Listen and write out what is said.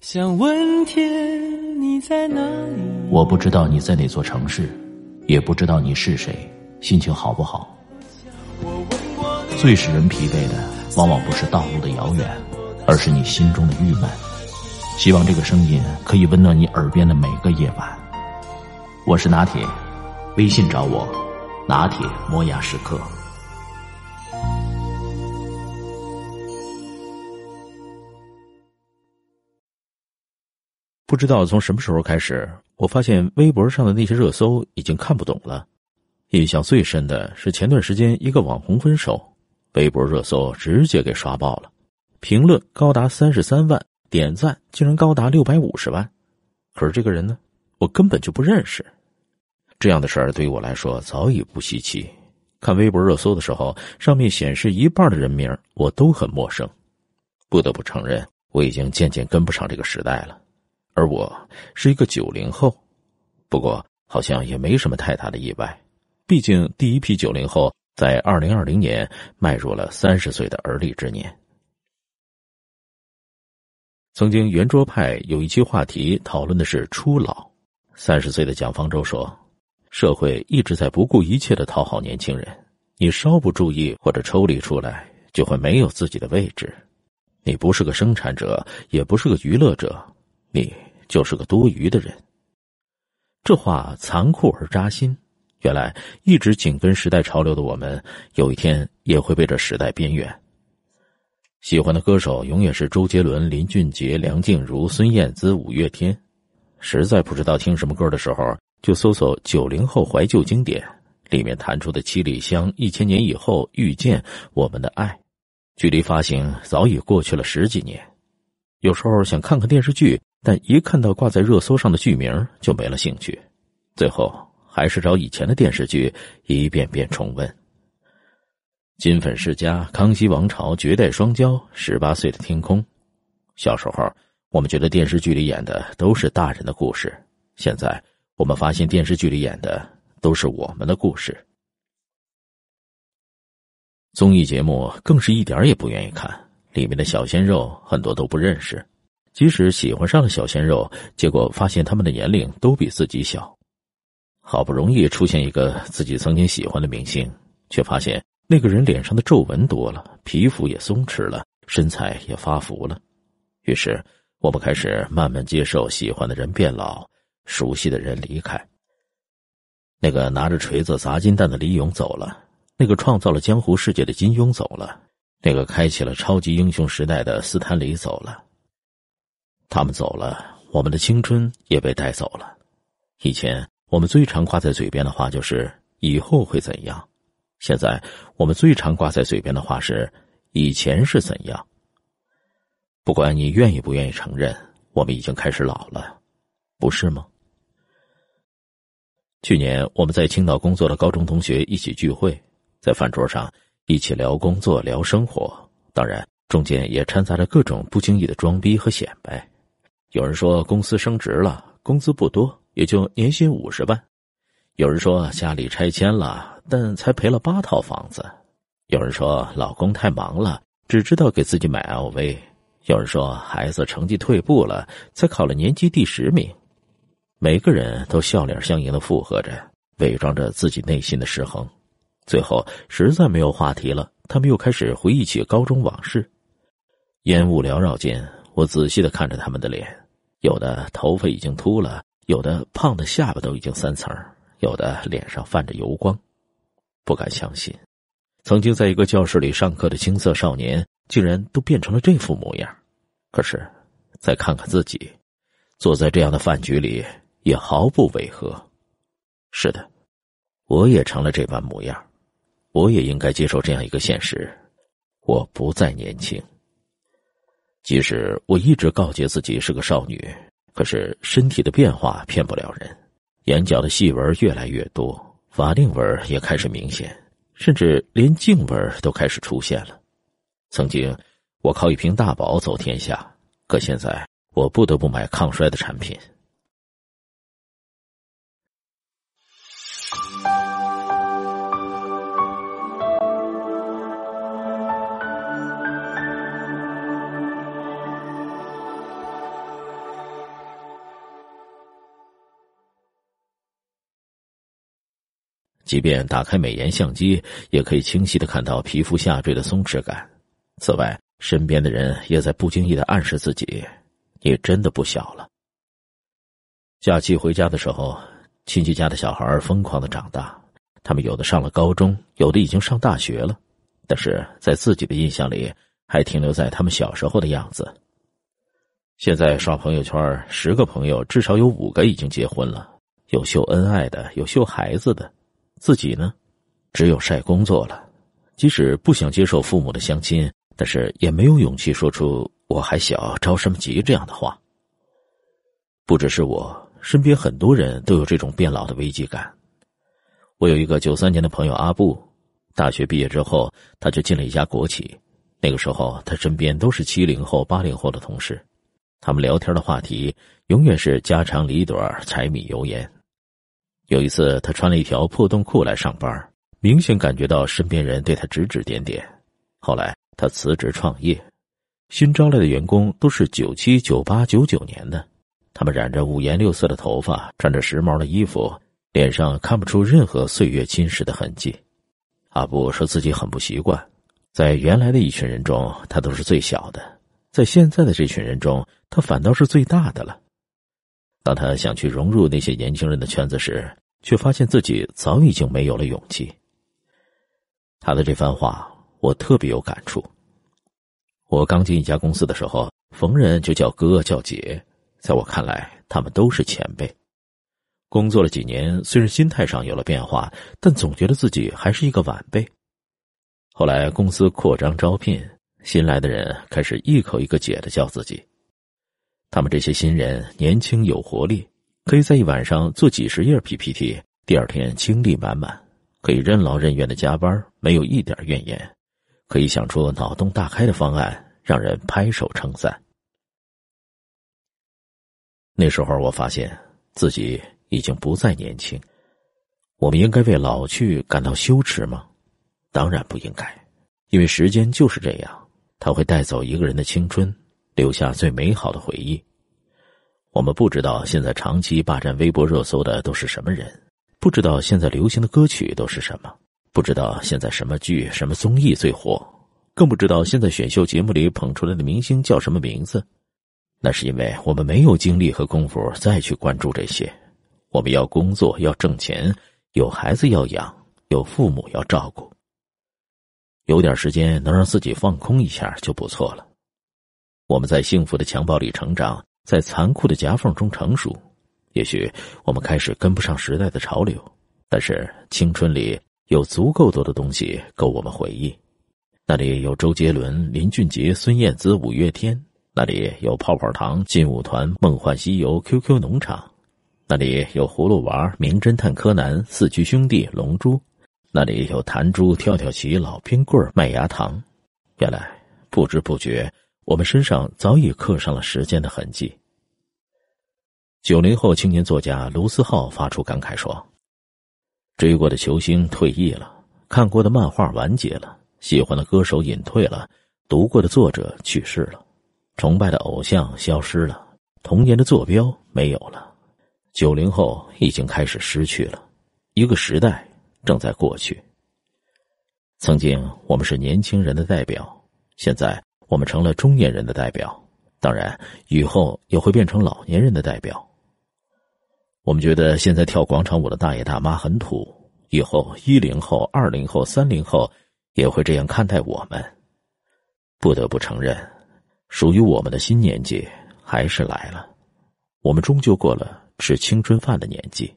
想问天你在哪里？我不知道你在哪座城市，也不知道你是谁，心情好不好？最使人疲惫的，往往不是道路的遥远，而是你心中的郁闷。希望这个声音可以温暖你耳边的每个夜晚。我是拿铁，微信找我，拿铁磨牙时刻。不知道从什么时候开始，我发现微博上的那些热搜已经看不懂了。印象最深的是前段时间一个网红分手，微博热搜直接给刷爆了，评论高达三十三万，点赞竟然高达六百五十万。可是这个人呢，我根本就不认识。这样的事儿对于我来说早已不稀奇。看微博热搜的时候，上面显示一半的人名我都很陌生。不得不承认，我已经渐渐跟不上这个时代了。而我是一个九零后，不过好像也没什么太大的意外，毕竟第一批九零后在二零二零年迈入了三十岁的而立之年。曾经圆桌派有一期话题讨论的是初老，三十岁的蒋方舟说：“社会一直在不顾一切的讨好年轻人，你稍不注意或者抽离出来，就会没有自己的位置。你不是个生产者，也不是个娱乐者，你。”就是个多余的人。这话残酷而扎心。原来一直紧跟时代潮流的我们，有一天也会被这时代边缘。喜欢的歌手永远是周杰伦、林俊杰、梁静茹、孙燕姿、五月天。实在不知道听什么歌的时候，就搜索“九零后怀旧经典”，里面弹出的《七里香》《一千年以后》《遇见》《我们的爱》，距离发行早已过去了十几年。有时候想看看电视剧。但一看到挂在热搜上的剧名就没了兴趣，最后还是找以前的电视剧一遍遍重温。《金粉世家》《康熙王朝》《绝代双骄》《十八岁的天空》。小时候我们觉得电视剧里演的都是大人的故事，现在我们发现电视剧里演的都是我们的故事。综艺节目更是一点也不愿意看，里面的小鲜肉很多都不认识。即使喜欢上了小鲜肉，结果发现他们的年龄都比自己小。好不容易出现一个自己曾经喜欢的明星，却发现那个人脸上的皱纹多了，皮肤也松弛了，身材也发福了。于是，我们开始慢慢接受喜欢的人变老，熟悉的人离开。那个拿着锤子砸金蛋的李勇走了，那个创造了江湖世界的金庸走了，那个开启了超级英雄时代的斯坦李走了。他们走了，我们的青春也被带走了。以前我们最常挂在嘴边的话就是“以后会怎样”，现在我们最常挂在嘴边的话是“以前是怎样”。不管你愿意不愿意承认，我们已经开始老了，不是吗？去年我们在青岛工作的高中同学一起聚会，在饭桌上一起聊工作、聊生活，当然中间也掺杂着各种不经意的装逼和显摆。有人说公司升职了，工资不多，也就年薪五十万；有人说家里拆迁了，但才赔了八套房子；有人说老公太忙了，只知道给自己买 LV；有人说孩子成绩退步了，才考了年级第十名。每个人都笑脸相迎的附和着，伪装着自己内心的失衡。最后实在没有话题了，他们又开始回忆起高中往事。烟雾缭绕间。我仔细的看着他们的脸，有的头发已经秃了，有的胖的下巴都已经三层，有的脸上泛着油光。不敢相信，曾经在一个教室里上课的青涩少年，竟然都变成了这副模样。可是，再看看自己，坐在这样的饭局里，也毫不违和。是的，我也成了这般模样，我也应该接受这样一个现实：我不再年轻。即使我一直告诫自己是个少女，可是身体的变化骗不了人，眼角的细纹越来越多，法令纹也开始明显，甚至连颈纹都开始出现了。曾经，我靠一瓶大宝走天下，可现在我不得不买抗衰的产品。即便打开美颜相机，也可以清晰的看到皮肤下坠的松弛感。此外，身边的人也在不经意的暗示自己：“你真的不小了。”假期回家的时候，亲戚家的小孩疯狂的长大，他们有的上了高中，有的已经上大学了，但是在自己的印象里，还停留在他们小时候的样子。现在刷朋友圈，十个朋友至少有五个已经结婚了，有秀恩爱的，有秀孩子的。自己呢，只有晒工作了。即使不想接受父母的相亲，但是也没有勇气说出“我还小，着什么急”这样的话。不只是我，身边很多人都有这种变老的危机感。我有一个九三年的朋友阿布，大学毕业之后，他就进了一家国企。那个时候，他身边都是七零后、八零后的同事，他们聊天的话题永远是家长里短、柴米油盐。有一次，他穿了一条破洞裤来上班，明显感觉到身边人对他指指点点。后来，他辞职创业，新招来的员工都是九七、九八、九九年的，他们染着五颜六色的头发，穿着时髦的衣服，脸上看不出任何岁月侵蚀的痕迹。阿布说自己很不习惯，在原来的一群人中，他都是最小的；在现在的这群人中，他反倒是最大的了。当他想去融入那些年轻人的圈子时，却发现自己早已经没有了勇气。他的这番话，我特别有感触。我刚进一家公司的时候，逢人就叫哥叫姐，在我看来，他们都是前辈。工作了几年，虽然心态上有了变化，但总觉得自己还是一个晚辈。后来公司扩张招聘，新来的人开始一口一个姐的叫自己。他们这些新人年轻有活力，可以在一晚上做几十页 PPT，第二天精力满满，可以任劳任怨的加班，没有一点怨言，可以想出脑洞大开的方案，让人拍手称赞。那时候我发现自己已经不再年轻，我们应该为老去感到羞耻吗？当然不应该，因为时间就是这样，它会带走一个人的青春。留下最美好的回忆。我们不知道现在长期霸占微博热搜的都是什么人，不知道现在流行的歌曲都是什么，不知道现在什么剧、什么综艺最火，更不知道现在选秀节目里捧出来的明星叫什么名字。那是因为我们没有精力和功夫再去关注这些。我们要工作，要挣钱，有孩子要养，有父母要照顾。有点时间能让自己放空一下就不错了。我们在幸福的襁褓里成长，在残酷的夹缝中成熟。也许我们开始跟不上时代的潮流，但是青春里有足够多的东西够我们回忆。那里有周杰伦、林俊杰、孙燕姿、五月天；那里有泡泡糖、劲舞团、梦幻西游、QQ 农场；那里有葫芦娃、名侦探柯南、四驱兄弟、龙珠；那里有弹珠、跳跳棋、老冰棍、麦芽糖。原来不知不觉。我们身上早已刻上了时间的痕迹。九零后青年作家卢思浩发出感慨说：“追过的球星退役了，看过的漫画完结了，喜欢的歌手隐退了，读过的作者去世了，崇拜的偶像消失了，童年的坐标没有了。九零后已经开始失去了，一个时代正在过去。曾经我们是年轻人的代表，现在。”我们成了中年人的代表，当然以后也会变成老年人的代表。我们觉得现在跳广场舞的大爷大妈很土，以后一零后、二零后、三零后也会这样看待我们。不得不承认，属于我们的新年纪还是来了。我们终究过了吃青春饭的年纪。